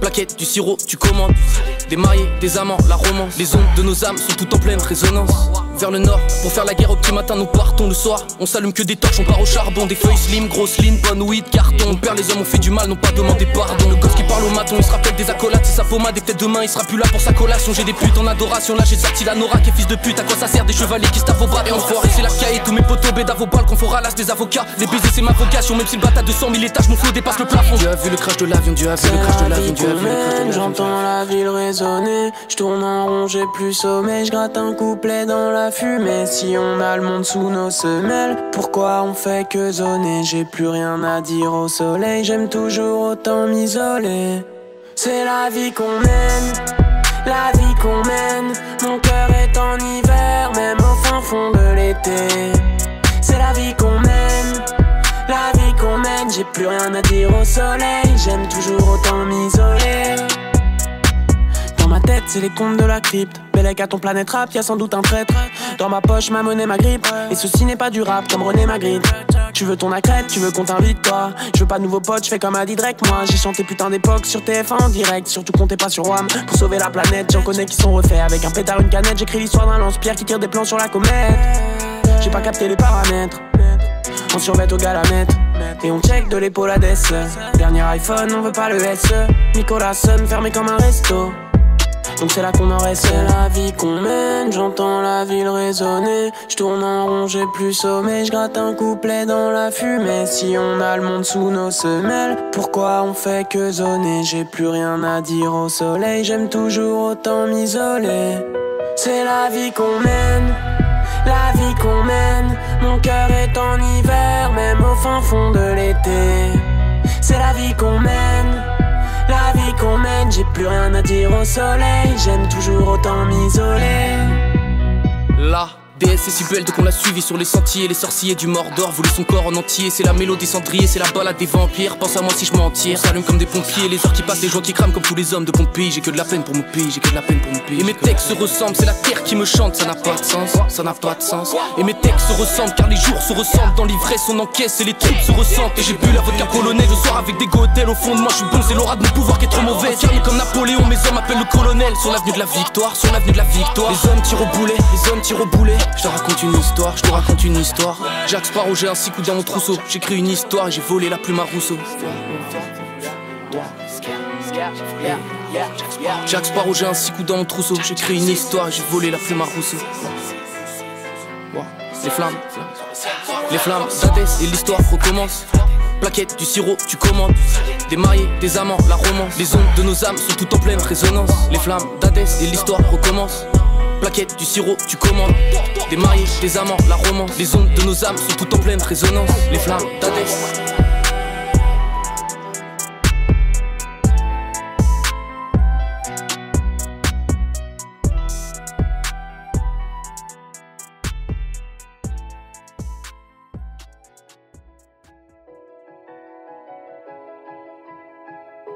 Plaquette, du sirop, tu commandes. Des mariés, des amants, la romance. Les ondes de nos âmes sont toutes en pleine résonance. Vers le nord, pour faire la guerre au petit matin, nous partons le soir. On s'allume que des torches, on part au charbon. Des feuilles slim, grosses lignes, bonne weed, carton. On perd les hommes, on fait du mal, n'ont pas demandé pardon. Le gosse qui parle au maton, il se rappelle des accolades, c'est sa pommade. Et peut-être demain, il sera plus là pour sa collation. J'ai des putes en adoration, là j'ai sorti la Nora qui est fils de pute. À quoi ça sert des chevaliers qui se tapent au bras et enfoirés, c'est la caille. Tous mes potos bêtes vos balles qu'on fera l'as des avocats. Les baisers, c'est ma vocation, même si le à 200 000 étages, mon flot dépasse le plafond. Tu as vu le crash de l'avion, tu as vu le crash de l'avion, tu as vu le crash de l'avion. J'entends la ville résonner, je tourne en rond, j'ai plus sommeil, je gratte un couplet dans la fumée. Si on a le monde sous nos semelles, pourquoi on fait que zoner? J'ai plus rien à dire au soleil, j'aime toujours autant m'isoler. C'est la vie qu'on mène, la vie qu'on mène. Mon cœur est en hiver, même au fin fond de l'été. C'est la vie qu'on mène, la vie qu'on mène. J'ai plus rien à dire au soleil, j'aime toujours autant m'isoler c'est les comptes de la crypte. Bellec à ton planète rap, y'a sans doute un traître. Dans ma poche, ma monnaie, ma grippe. Et ceci n'est pas du rap comme René Magritte. Tu veux ton accrète, tu veux qu'on t'invite, toi. Je veux pas de nouveaux potes, je fais comme Adi Drake, moi. J'ai chanté putain d'époque sur TF1 en direct. Surtout comptez pas sur WAM pour sauver la planète. J'en connais qui sont refaits avec un pétard, une canette. J'écris l'histoire d'un lance-pierre qui tire des plans sur la comète. J'ai pas capté les paramètres. On survêt au galamètre Et on check de l'épaule à Dernier iPhone, on veut pas le SE Nicolas Sun fermé comme un resto donc c'est là qu'on aurait c'est la vie qu'on mène. J'entends la ville résonner. Je tourne en rond j'ai plus sommeil. Je gratte un couplet dans la fumée. Si on a le monde sous nos semelles Pourquoi on fait que zoner? J'ai plus rien à dire au soleil. J'aime toujours autant m'isoler. C'est la vie qu'on mène. La vie qu'on mène, mon cœur est en hiver, même au fin fond de l'été. C'est la vie qu'on mène, j'ai plus rien à dire au soleil. J'aime toujours autant m'isoler. Là DS est si belle, donc on l'a suivi sur les sentiers. Les sorciers du Mordor voulaient son corps en entier. C'est la mélodie cendrier, c'est la balade des vampires. Pense à moi si je m'en tire. S'allume comme des pompiers, les heures qui passent, les gens qui crament comme tous les hommes de Pompéi. J'ai que de la peine pour mon pays, j'ai que de la peine pour mon pays. Et mes textes se ressemblent, c'est la terre qui me chante, ça n'a pas de sens, ça n'a pas de sens. Et mes textes se ressemblent car les jours se ressemblent. Dans l'ivresse, on encaisse et les troupes se ressentent. Et j'ai bu la vodka polonaise le soir avec des gotels. Au fond de moi, je suis bon, c'est l'aura de mon pouvoir qui est trop comme Napoléon, mes hommes appellent le colonel. Sur l'avenue de la victoire, sur l'avenue de la victoire. Les hommes tirent au boulet, les hommes tirent au boulet. Je te raconte une je te raconte une histoire. Jacques Sparrow, j'ai un six coups dans mon trousseau. J'écris une histoire j'ai volé la plume à Rousseau. Jacques Sparrow, j'ai un six coups dans mon trousseau. J'écris une histoire j'ai volé la plume à Rousseau. Les flammes, les flammes, et l'histoire recommence. Plaquette, du sirop, tu commandes. Des mariés, des amants, la romance. Les ondes de nos âmes sont toutes en pleine résonance. Les flammes d'Hadès et l'histoire recommence plaquette, du sirop, tu commandes. Des mariés, des amants, la romance. Les ondes de nos âmes sont toutes en pleine résonance. Les flammes d'Hadès.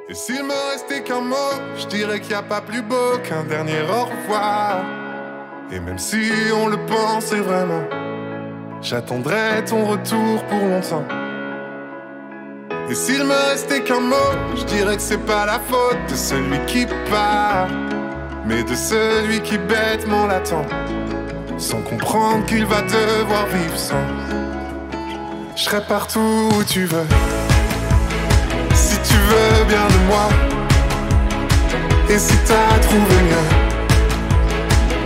Et s'il me restait qu'un mot, je dirais qu'il n'y a pas plus beau qu'un dernier au revoir. Et même si on le pensait vraiment, j'attendrai ton retour pour longtemps. Et s'il me restait qu'un mot, je dirais que c'est pas la faute de celui qui part, mais de celui qui bêtement l'attend, sans comprendre qu'il va devoir vivre sans. Je serai partout où tu veux, si tu veux bien de moi, et si t'as trouvé mieux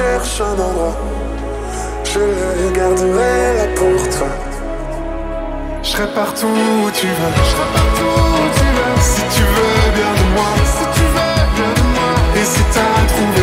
Cherches un endroit, je le garderai là pour toi. Je serai partout où tu veux, je serai partout où tu veux. Si tu veux bien de moi, si tu veux bien de moi. Et si t'as trouvé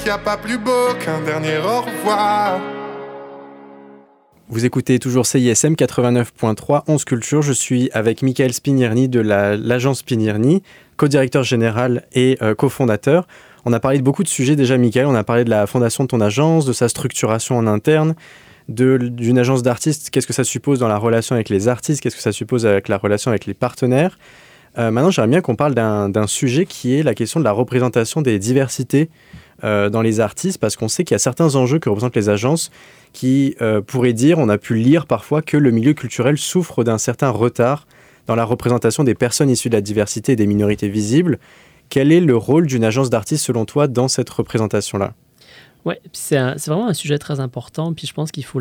qu'il n'y a pas plus beau qu'un dernier au revoir. Vous écoutez toujours CISM 89.3, 11 Culture. Je suis avec Michael Spignierny de la- l'agence Spignierny, co-directeur général et euh, cofondateur. On a parlé de beaucoup de sujets déjà, Michael. On a parlé de la fondation de ton agence, de sa structuration en interne, d'une agence d'artistes. Qu'est-ce que ça suppose dans la relation avec les artistes? Qu'est-ce que ça suppose avec la relation avec les partenaires? Euh, Maintenant, j'aimerais bien qu'on parle d'un sujet qui est la question de la représentation des diversités euh, dans les artistes, parce qu'on sait qu'il y a certains enjeux que représentent les agences qui euh, pourraient dire, on a pu lire parfois que le milieu culturel souffre d'un certain retard dans la représentation des personnes issues de la diversité et des minorités visibles. Quel est le rôle d'une agence d'artistes selon toi dans cette représentation-là? Puis c'est vraiment un sujet très important, puis je pense qu'il faut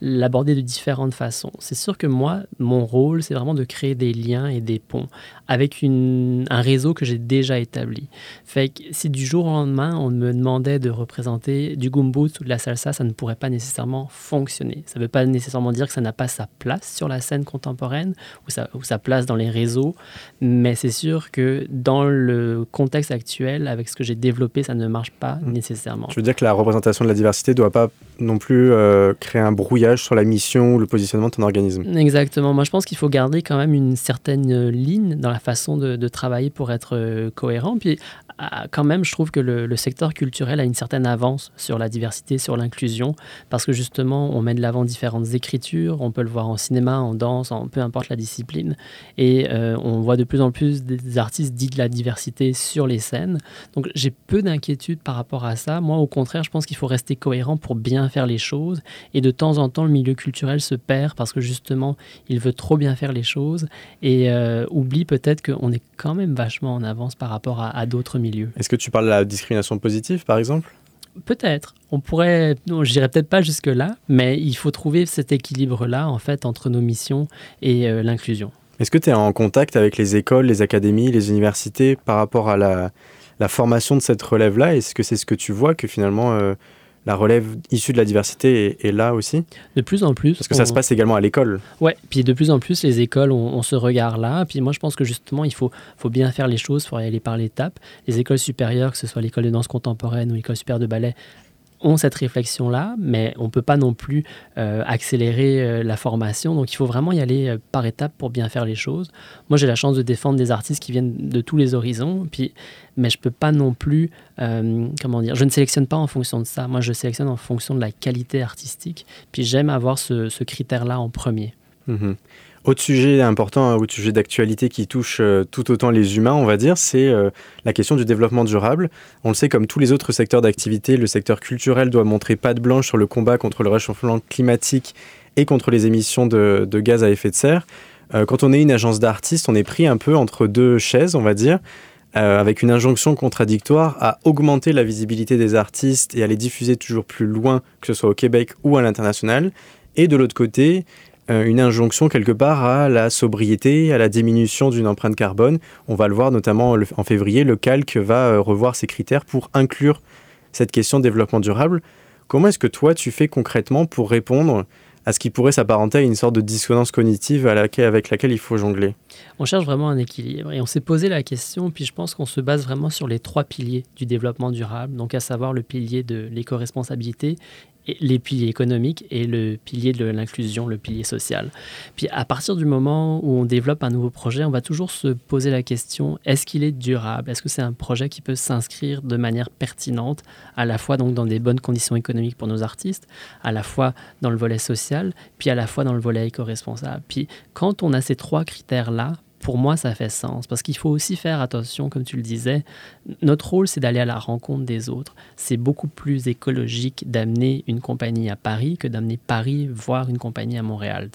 l'aborder de différentes façons. C'est sûr que moi, mon rôle, c'est vraiment de créer des liens et des ponts avec une- un réseau que j'ai déjà établi. Fait que si du jour au lendemain, on me demandait de représenter du gumboot ou de la salsa, ça ne pourrait pas nécessairement fonctionner. Ça ne veut pas nécessairement dire que ça n'a pas sa place sur la scène contemporaine ou sa, ou sa place dans les réseaux, mais c'est sûr que dans le contexte actuel, avec ce que j'ai développé, ça ne marche pas Mm. nécessairement. Tu veux dire que la représentation de la diversité ne doit pas non plus euh, créer un brouillage sur la mission ou le positionnement de ton organisme Exactement. Moi, je pense qu'il faut garder quand même une certaine euh, ligne dans la façon de, travailler pour être euh, cohérent. Puis, ah, quand même, je trouve que le, secteur culturel a une certaine avance sur la diversité, sur l'inclusion, parce que justement, on met de l'avant différentes écritures. On peut le voir en cinéma, en danse, en peu importe la discipline. Et on voit de plus en plus des artistes dits de la diversité sur les scènes. Donc, j'ai peu d'inquiétude par rapport à ça. Moi, au contraire, je pense qu'il faut rester cohérent pour bien faire les choses. Et de temps en temps, le milieu culturel se perd parce que justement, il veut trop bien faire les choses et euh, oublie peut-être qu'on est quand même vachement en avance par rapport à, à d'autres milieux. Est-ce que tu parles de la discrimination positive, par exemple? Peut-être. On pourrait, non, je dirais peut-être pas jusque-là, mais il faut trouver cet équilibre-là, en fait, entre nos missions et euh, l'inclusion. Est-ce que tu es en contact avec les écoles, les académies, les universités par rapport à la, la formation de cette relève-là Est-ce que c'est ce que tu vois que finalement euh, la relève issue de la diversité est, est là aussi? De plus en plus. Parce que ça se passe également à l'école. Ouais, puis de plus en plus, les écoles ont, ont ce regard-là. Puis moi, je pense que justement, il faut, faut bien faire les choses, il faut y aller par l'étape. Les écoles supérieures, que ce soit l'école de danse contemporaine ou l'école supérieure de ballet, ont cette réflexion-là, mais on ne peut pas non plus euh, accélérer euh, la formation. Donc, il faut vraiment y aller euh, par étapes pour bien faire les choses. Moi, j'ai la chance de défendre des artistes qui viennent de tous les horizons, puis, mais je ne peux pas non plus, comment dire, je ne sélectionne pas en fonction de ça. Moi, je sélectionne en fonction de la qualité artistique, puis j'aime avoir ce, critère-là en premier. Mhm. Autre sujet important, un autre sujet d'actualité qui touche euh, tout autant les humains, on va dire, c'est euh, la question du développement durable. On le sait, comme tous les autres secteurs d'activité, le secteur culturel doit montrer patte blanche sur le combat contre le réchauffement climatique et contre les émissions de, gaz à effet de serre. Euh, quand on est une agence d'artistes, on est pris un peu entre deux chaises, on va dire, avec une injonction contradictoire à augmenter la visibilité des artistes et à les diffuser toujours plus loin, que ce soit au Québec ou à l'international. Et de l'autre côté, une injonction quelque part à la sobriété, à la diminution d'une empreinte carbone. On va le voir notamment en février, le calque va euh, revoir ses critères pour inclure cette question de développement durable. Comment est-ce que toi tu fais concrètement pour répondre à ce qui pourrait s'apparenter à une sorte de dissonance cognitive avec laquelle il faut jongler? On cherche vraiment un équilibre et on s'est posé la question, puis je pense qu'on se base vraiment sur les trois piliers du développement durable, donc à savoir le pilier de l'éco-responsabilité, les piliers économiques et le pilier de l'inclusion, le pilier social. Puis à partir du moment où on développe un nouveau projet, on va toujours se poser la question est-ce qu'il est durable? Est-ce que c'est un projet qui peut s'inscrire de manière pertinente, à la fois donc dans des bonnes conditions économiques pour nos artistes, à la fois dans le volet social, puis à la fois dans le volet éco-responsable? Puis quand on a ces trois critères-là, pour moi, ça fait sens parce qu'il faut aussi faire attention, comme tu le disais. Notre rôle, c'est d'aller à la rencontre des autres. C'est beaucoup plus écologique d'amener une compagnie à Paris que d'amener Paris voir une compagnie à Montréal.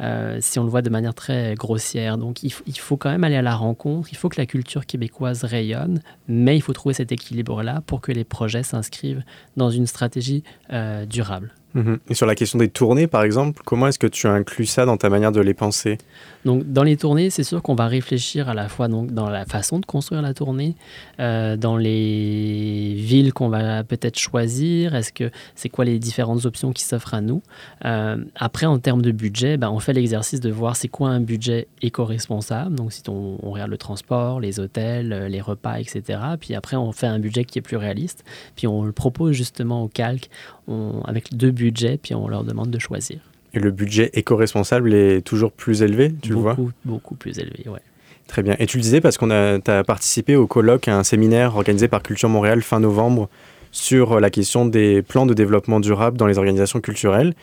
Euh, si on le voit de manière très grossière. Donc, il, faut quand même aller à la rencontre. Il faut que la culture québécoise rayonne, mais il faut trouver cet équilibre-là pour que les projets s'inscrivent dans une stratégie euh, durable. Mhm. Et sur la question des tournées, par exemple, comment est-ce que tu inclus ça dans ta manière de les penser? Donc, dans les tournées, c'est sûr qu'on va réfléchir à la fois donc, dans la façon de construire la tournée, euh, dans les villes qu'on va peut-être choisir, est-ce que c'est quoi les différentes options qui s'offrent à nous. Euh, après, en termes de budget, ben, on fait l'exercice de voir c'est quoi un budget éco-responsable. Donc, si on, regarde le transport, les hôtels, euh, les repas, etc. Puis après, on fait un budget qui est plus réaliste. Puis on le propose justement au calque avec deux budgets, puis on leur demande de choisir. Et le budget éco-responsable est toujours plus élevé, tu beaucoup, le vois Beaucoup plus élevé, oui. Très bien. Et tu le disais parce qu'on a, as participé au colloque à un séminaire organisé par Culture Montréal fin novembre sur la question des plans de développement durable dans les organisations culturelles.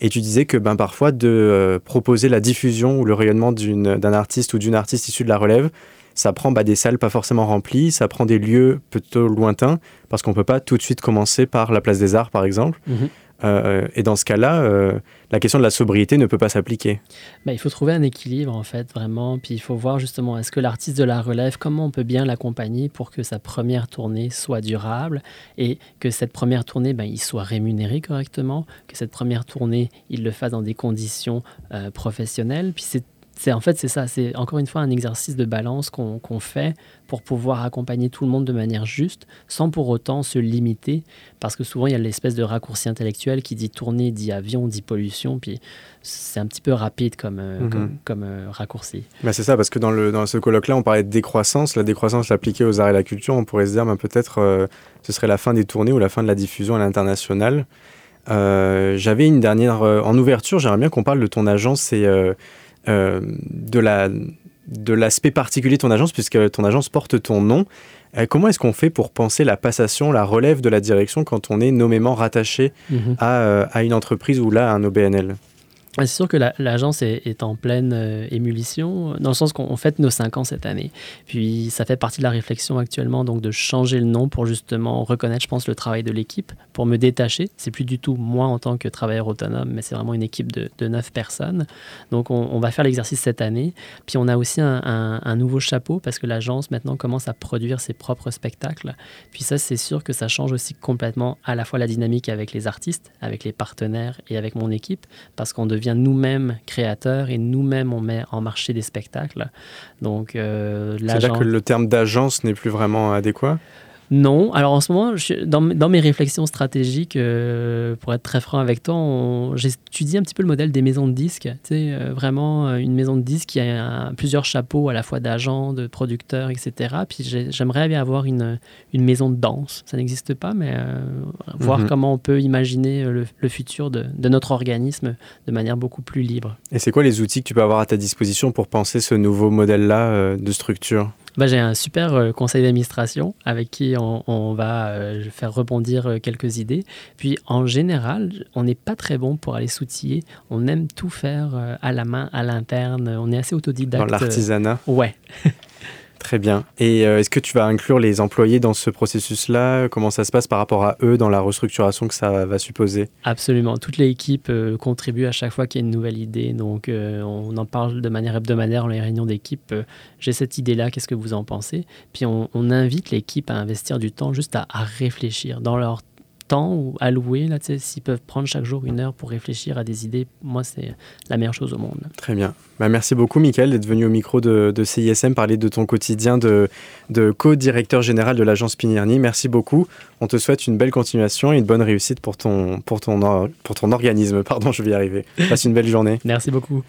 Et tu disais que ben, parfois, de euh, proposer la diffusion ou le rayonnement d'un artiste ou d'une artiste issue de la relève, ça prend bah, des salles pas forcément remplies, ça prend des lieux plutôt lointains, parce qu'on ne peut pas tout de suite commencer par la place des arts, par exemple. Mhm. Euh, et dans ce cas-là, euh, la question de la sobriété ne peut pas s'appliquer. Bah, il faut trouver un équilibre, en fait, vraiment. Puis il faut voir justement, est-ce que l'artiste de la relève, comment on peut bien l'accompagner pour que sa première tournée soit durable et que cette première tournée, ben, il soit rémunéré correctement, que cette première tournée, il le fasse dans des conditions euh, professionnelles. Puis c'est en fait c'est ça, c'est encore une fois un exercice de balance qu'on fait pour pouvoir accompagner tout le monde de manière juste, sans pour autant se limiter, parce que souvent il y a l'espèce de raccourci intellectuel qui dit tourner, dit avion, dit pollution, puis c'est un petit peu rapide comme, euh, mhm. comme, euh, raccourci. Bah c'est ça, parce que dans, le, dans ce colloque-là, on parlait de décroissance, la décroissance appliquée aux arts et la culture, on pourrait se dire bah, peut-être euh, ce serait la fin des tournées ou la fin de la diffusion à l'international. J'avais une dernière en ouverture, j'aimerais bien qu'on parle de ton agence et de la de l'aspect particulier de ton agence, puisque ton agence porte ton nom. Euh, comment est-ce qu'on fait pour penser la passation, la relève de la direction quand on est nommément rattaché mhm. à, euh, à, une entreprise ou là à un OBNL c'est sûr que l'agence est, en pleine euh, émulsion, dans le sens qu'on fête nos cinq ans cette année. Puis ça fait partie de la réflexion actuellement, donc de changer le nom pour justement reconnaître, je pense, le travail de l'équipe, pour me détacher. C'est plus du tout moi en tant que travailleur autonome, mais c'est vraiment une équipe de, neuf personnes. Donc on, va faire l'exercice cette année. Puis on a aussi un, nouveau chapeau, parce que l'agence maintenant commence à produire ses propres spectacles. Puis ça, c'est sûr que ça change aussi complètement à la fois la dynamique avec les artistes, avec les partenaires et avec mon équipe, parce qu'on devient devient nous-mêmes créateurs et nous-mêmes on met en marché des spectacles. Donc, euh, C'est-à-dire que le terme d'agence n'est plus vraiment adéquat? Non. Alors en ce moment, dans, mes réflexions stratégiques, euh, pour être très franc avec toi, j'étudie un petit peu le modèle des maisons de disques. Tu sais, euh, vraiment euh, une maison de disques qui a plusieurs chapeaux à la fois d'agents, de producteurs, etc. Puis j'aimerais bien avoir une, une, maison de danse. Ça n'existe pas, mais voir mhm. comment on peut imaginer le, le futur de, de, notre organisme de manière beaucoup plus libre. Et c'est quoi les outils que tu peux avoir à ta disposition pour penser ce nouveau modèle-là de structure? Bah, j'ai un super euh, conseil d'administration avec qui on, va euh, faire rebondir euh, quelques idées. Puis en général, on n'est pas très bon pour aller s'outiller. On aime tout faire à la main, à l'interne. On est assez autodidacte. Dans l'artisanat. Ouais. Très bien. Et euh, est-ce que tu vas inclure les employés dans ce processus-là? Comment ça se passe par rapport à eux dans la restructuration que ça va supposer? Absolument. Toute l'équipe euh, contribue à chaque fois qu'il y a une nouvelle idée. Donc, euh, on en parle de manière hebdomadaire dans les réunions d'équipe. J'ai cette idée-là, qu'est-ce que vous en pensez? Puis, on, invite l'équipe à investir du temps juste à, à réfléchir dans leur temps ou alloué, là, s'ils peuvent prendre chaque jour une heure pour réfléchir à des idées, moi, c'est la meilleure chose au monde. Très bien. Bah, merci beaucoup, Michael, d'être venu au micro de, CISM parler de ton quotidien de, de co-directeur général de l'agence Pinierny. Merci beaucoup. On te souhaite une belle continuation et une bonne réussite pour ton, pour ton, pour ton organisme. Pardon, je vais y arriver. Passe une belle journée. Merci beaucoup.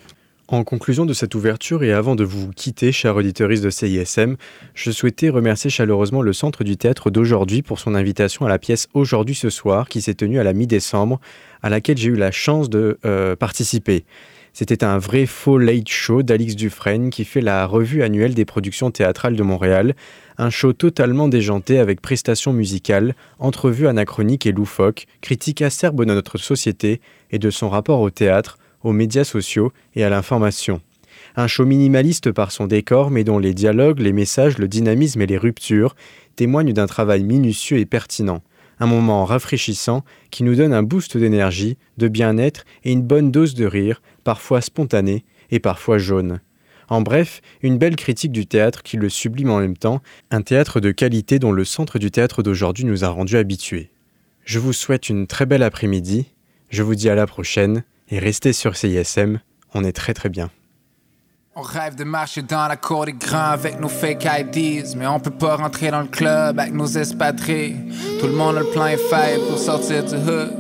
En conclusion de cette ouverture et avant de vous quitter, chers auditeurs de CISM, je souhaitais remercier chaleureusement le Centre du Théâtre d'aujourd'hui pour son invitation à la pièce Aujourd'hui ce soir qui s'est tenue à la mi-décembre, à laquelle j'ai eu la chance de euh, participer. C'était un vrai faux late show d'Alix Dufresne qui fait la revue annuelle des productions théâtrales de Montréal, un show totalement déjanté avec prestations musicales, entrevues anachroniques et loufoques, critiques acerbes de notre société et de son rapport au théâtre, aux médias sociaux et à l'information. Un show minimaliste par son décor, mais dont les dialogues, les messages, le dynamisme et les ruptures témoignent d'un travail minutieux et pertinent. Un moment rafraîchissant qui nous donne un boost d'énergie, de bien-être et une bonne dose de rire, parfois spontané et parfois jaune. En bref, une belle critique du théâtre qui le sublime en même temps, un théâtre de qualité dont le centre du théâtre d'aujourd'hui nous a rendus habitués. Je vous souhaite une très belle après-midi, je vous dis à la prochaine, et restez sur CISM, on est très très bien. On rêve de marcher dans la cour des grands avec nos fake IDs, mais on peut pas rentrer dans le club avec nos espadrilles. Tout le monde a le plan est fait pour sortir du hood.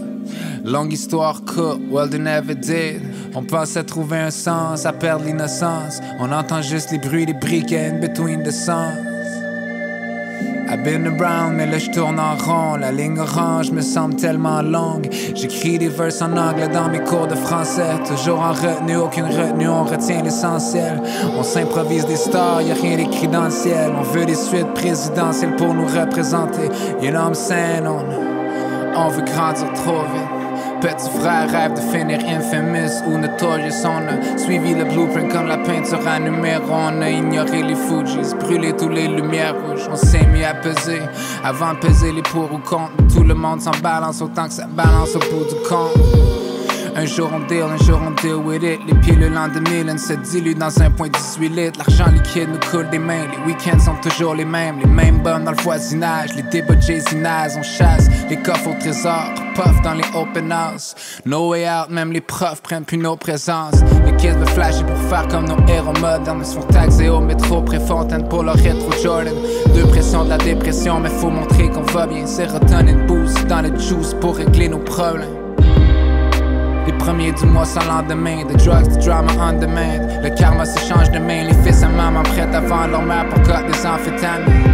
Longue histoire courte, well they never did. On pensait trouver un sens à perdre l'innocence. On entend juste les bruits des briquets in between the songs. I've been around, mais là je tourne en rond. La ligne orange me semble tellement longue. J'écris des vers en anglais dans mes cours de français. Toujours en retenue, aucune retenue, on retient l'essentiel. On s'improvise des stars, y a rien d'écrit dans le ciel. On veut des suites présidentielles pour nous représenter. You know I'm saying? On, on veut grandir trop vite. Petit frère rêve de finir infamous ou notorious. On a suivi le blueprint comme la peinture à numéro. On a ignoré les Fujis, brûlé toutes les lumières rouges. On s'est mis à peser avant de peser les pour ou contre. Tout le monde s'en balance autant que ça balance au bout du compte. Un jour on deal, un jour on deal with it. Les pilules en 2000 se diluent dans un point 18 litres. L'argent liquide nous coule des mains. Les week-ends sont toujours les mêmes. Les mêmes bombes dans le voisinage. Les débats de on chasse. Les coffres au trésor, puff dans les open house. No way out, même les profs prennent plus nos présences. Les kids veulent flasher pour faire comme nos héros modernes. Ils se font taxer au métro Préfontaine pour leur rétro Jordan. Deux pressions de la dépression, mais faut montrer qu'on va bien. Sérotonine boost dans le juice pour régler nos problèmes. Les premiers du mois sans lendemain, the drugs, the drama on demand. Le karma se change de main, les fils et maman prêtent à vendre leur mère pour cote des amphétamines.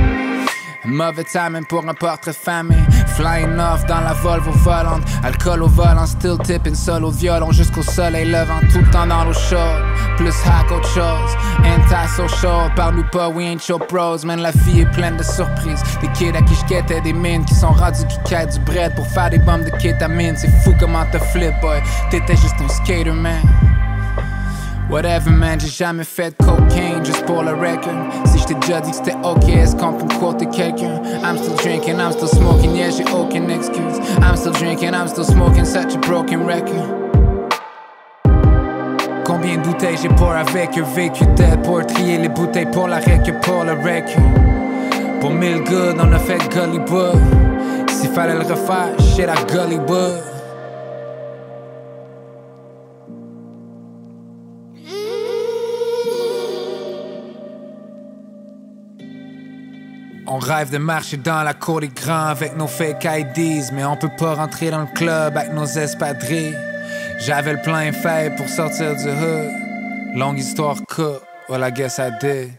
Mauvais timing pour un portrait famille. Flying off dans la Volvo volante. Alcool au volant, still tipping solo violon jusqu'au soleil levant. Tout le temps dans l'eau chaude. Plus hack autre chose. Anti-social, parle-nous pas, we ain't your bros. Man, la vie est pleine de surprises. Des kids à qui je des mines qui sont rendus qui quittent du bread pour faire des bombes de kétamine. C'est fou comment te flip, boy. T'étais juste un skater, man. Whatever man, j'ai jamais fait de cocaine juste pour le record. Si j't'ai déjà dit que c'était ok, est-ce qu'on peut me quoter quelqu'un? I'm still drinking, I'm still smoking, yeah, j'ai aucune excuse. I'm still drinking, I'm still smoking, such a broken record. Combien de bouteilles j'ai pour avec eux, vécu tête pour trier les bouteilles pour la rec pour le record. Pour mille good, on a fait gully book. S'il fallait le refaire, shit à gully On rêve de marcher dans la cour des grands avec nos fake IDs, mais on peut pas rentrer dans le club avec nos espadrilles. J'avais le plein fait pour sortir du hood. Longue histoire courte, well I guess I did.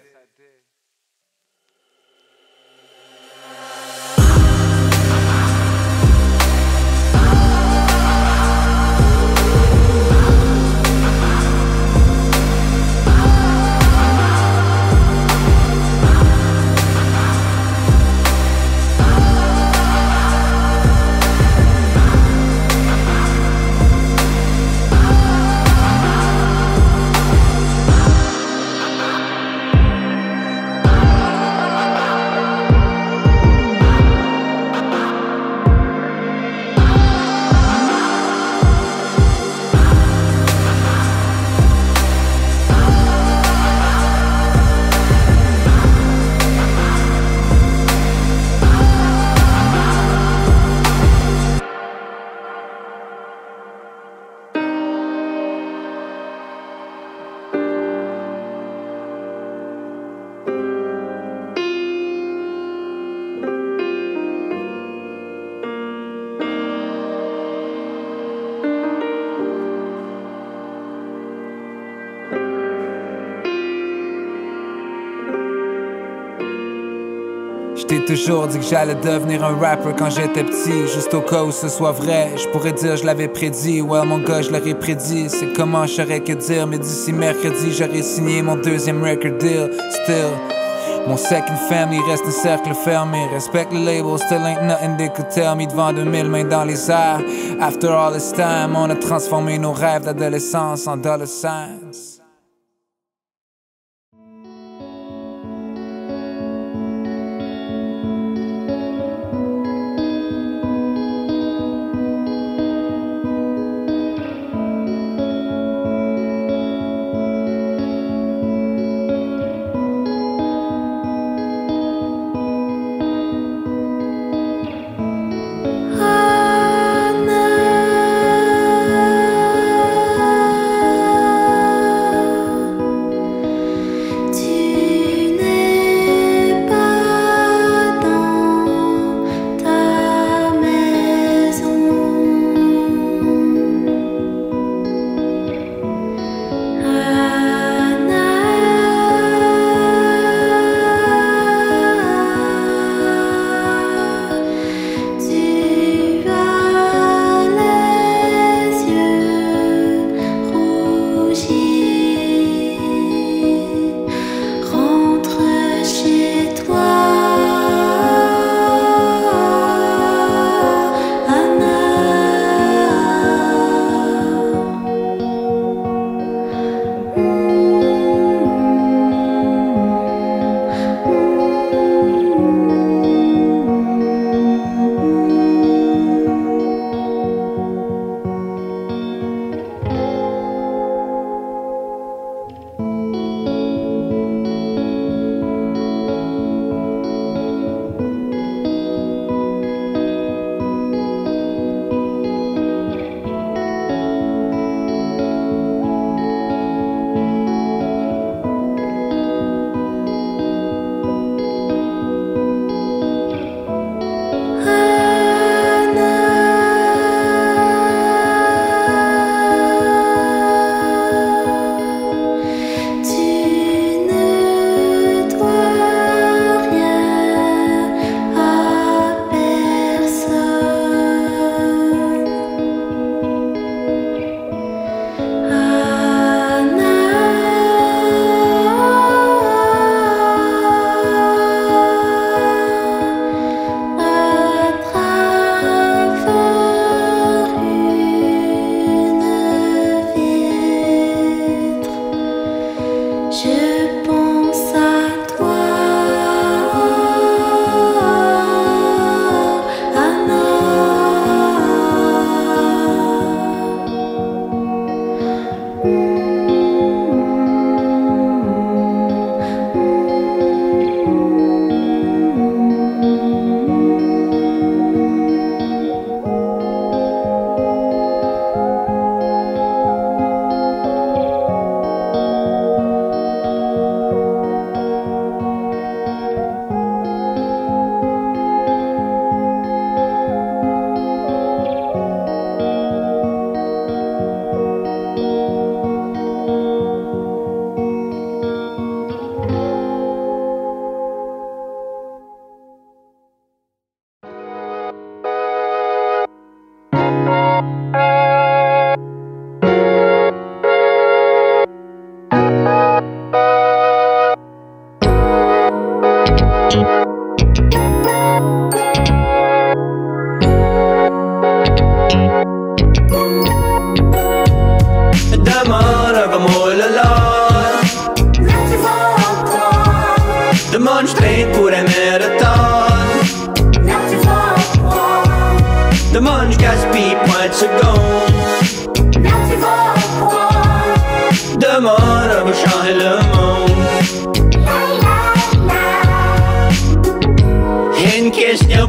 Toujours dit que j'allais devenir un rapper quand j'étais petit. Juste au cas où ce soit vrai, je pourrais dire je l'avais prédit. Ouais, mon gars, je l'aurais prédit. C'est comment je saurais que dire. Mais d'ici mercredi, j'aurais signé mon deuxième record deal. Still. Mon second family reste un cercle fermé. Respect le label, still ain't nothing they could tell me. Devant 2000 mains dans les airs. After all this time, on a transformé nos rêves d'adolescence en dollar signs.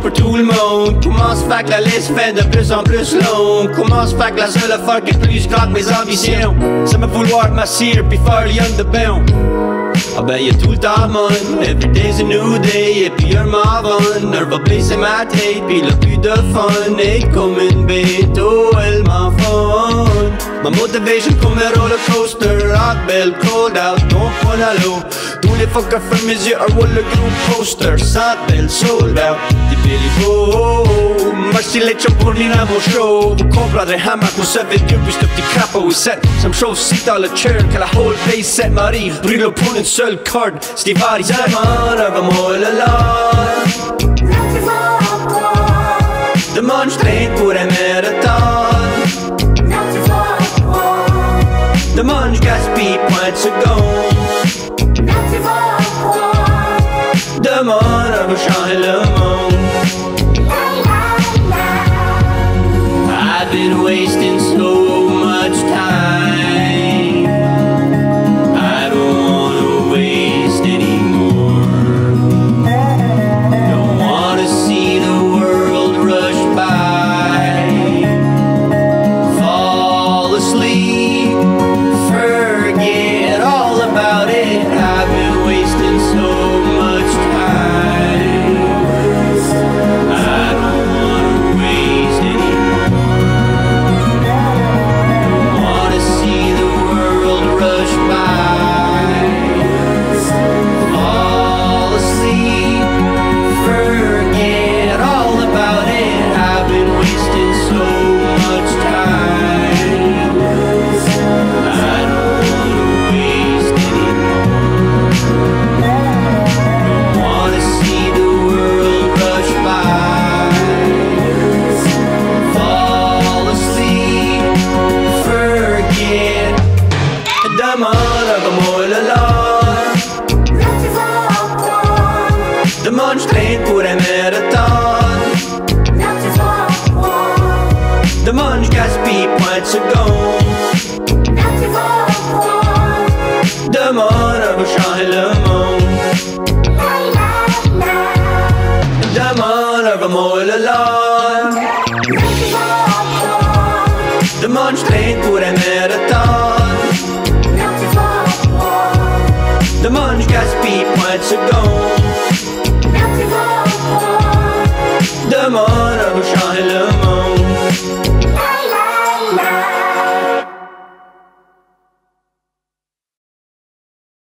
Pour tout le monde. Comment se fait que la liste fait de plus en plus longue? Comment se fait que la seule affaire qui est plus grande mes ambitions? C'est me vouloir m'assire puis faire lion de bain. Ah ben y'a tout le temps mon Every day's a new day Et puis un m'en Heure va blesser ma tête Puis le plus de fun. Et comme une bête Oh elle m'en fun. Ma motivation comme un roller coaster. Hot bell, cold out, don't point à l'eau Tous les fuckers ferment mes yeux Un le group poster. Sans belle, sold out. Des Billy Bo Merci les chums pour mon show Vous comprendrez hamac, vous savez Dieu Puis ce petit crapaud est set. Ça me chauffe si dans le churn Que la whole face set m'arrive Brûle pour une corde C'était varie Demande un moi le lot Demande je traîne pour un marathon Demande je gaspille point